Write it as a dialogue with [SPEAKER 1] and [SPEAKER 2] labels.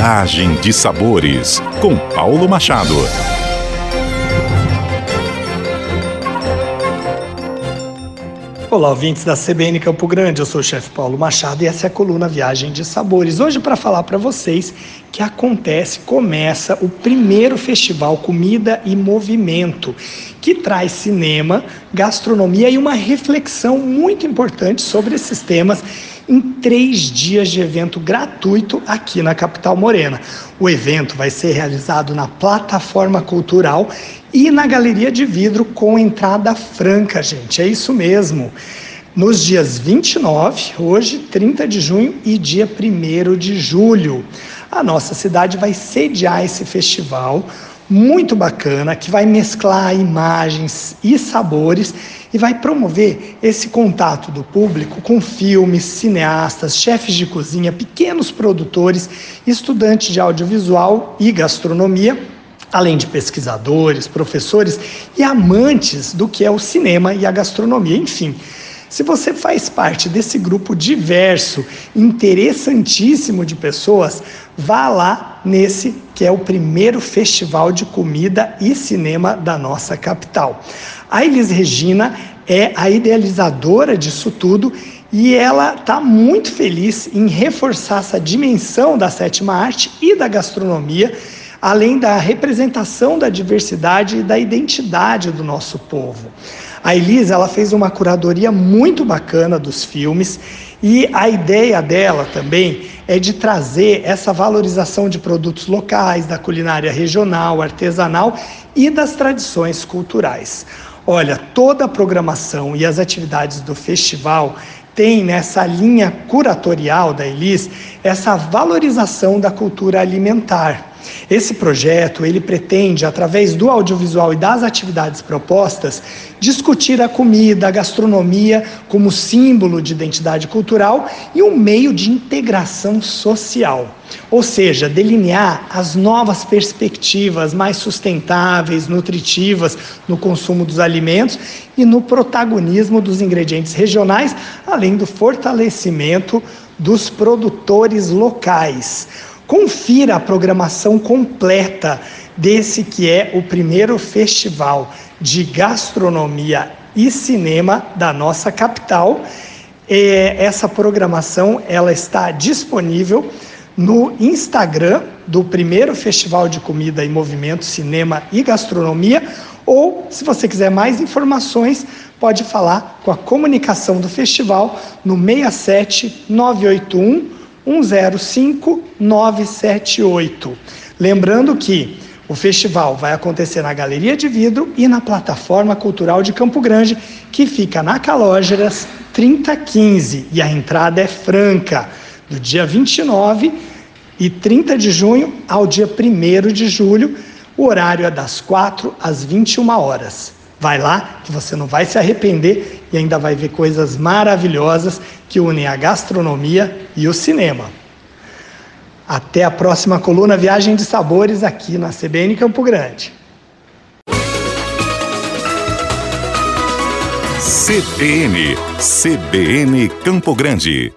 [SPEAKER 1] Viagem de Sabores, com Paulo Machado.
[SPEAKER 2] Olá, ouvintes da CBN Campo Grande. Eu sou o chefe Paulo Machado e essa é a coluna Viagem de Sabores. Hoje, para falar para vocês que acontece, começa o primeiro festival Comida e Movimento, que traz cinema, gastronomia e uma reflexão muito importante sobre esses temas em três dias de evento gratuito aqui na capital morena. O evento vai ser realizado na plataforma cultural e na galeria de vidro com entrada franca, gente. É isso mesmo. Nos dias 29, hoje, 30 de junho e dia 1 de julho. A nossa cidade vai sediar esse festival muito bacana que vai mesclar imagens e sabores e vai promover esse contato do público com filmes, cineastas, chefes de cozinha, pequenos produtores, estudantes de audiovisual e gastronomia, além de pesquisadores, professores e amantes do que é o cinema e a gastronomia, enfim. Se você faz parte desse grupo diverso, interessantíssimo de pessoas, vá lá nesse que é o primeiro festival de comida e cinema da nossa capital. A Elis Regina é a idealizadora disso tudo e ela está muito feliz em reforçar essa dimensão da sétima arte e da gastronomia, além da representação da diversidade e da identidade do nosso povo. A Elisa ela fez uma curadoria muito bacana dos filmes e a ideia dela também é de trazer essa valorização de produtos locais, da culinária regional, artesanal e das tradições culturais. Olha, toda a programação e as atividades do festival tem nessa linha curatorial da Elis essa valorização da cultura alimentar. Esse projeto, ele pretende, através do audiovisual e das atividades propostas, discutir a comida, a gastronomia como símbolo de identidade cultural e um meio de integração social. Ou seja, delinear as novas perspectivas mais sustentáveis, nutritivas no consumo dos alimentos e no protagonismo dos ingredientes regionais, além do fortalecimento dos produtores locais. Confira a programação completa desse que é o primeiro festival de gastronomia e cinema da nossa capital. Essa programação ela está disponível no Instagram do primeiro Festival de Comida e Movimento Cinema e Gastronomia, ou se você quiser mais informações, pode falar com a comunicação do festival no 67 981 105 978. Lembrando que o festival vai acontecer na Galeria de Vidro e na Plataforma Cultural de Campo Grande, que fica na Calógeras 3015 e a entrada é franca, do dia 29 e 30 de junho ao dia 1 de julho. O horário é das 4 às 21 horas. Vai lá que você não vai se arrepender e ainda vai ver coisas maravilhosas que unem a gastronomia e o cinema. Até a próxima coluna Viagem de Sabores aqui na CBN Campo Grande.
[SPEAKER 1] CBN, CBN Campo Grande.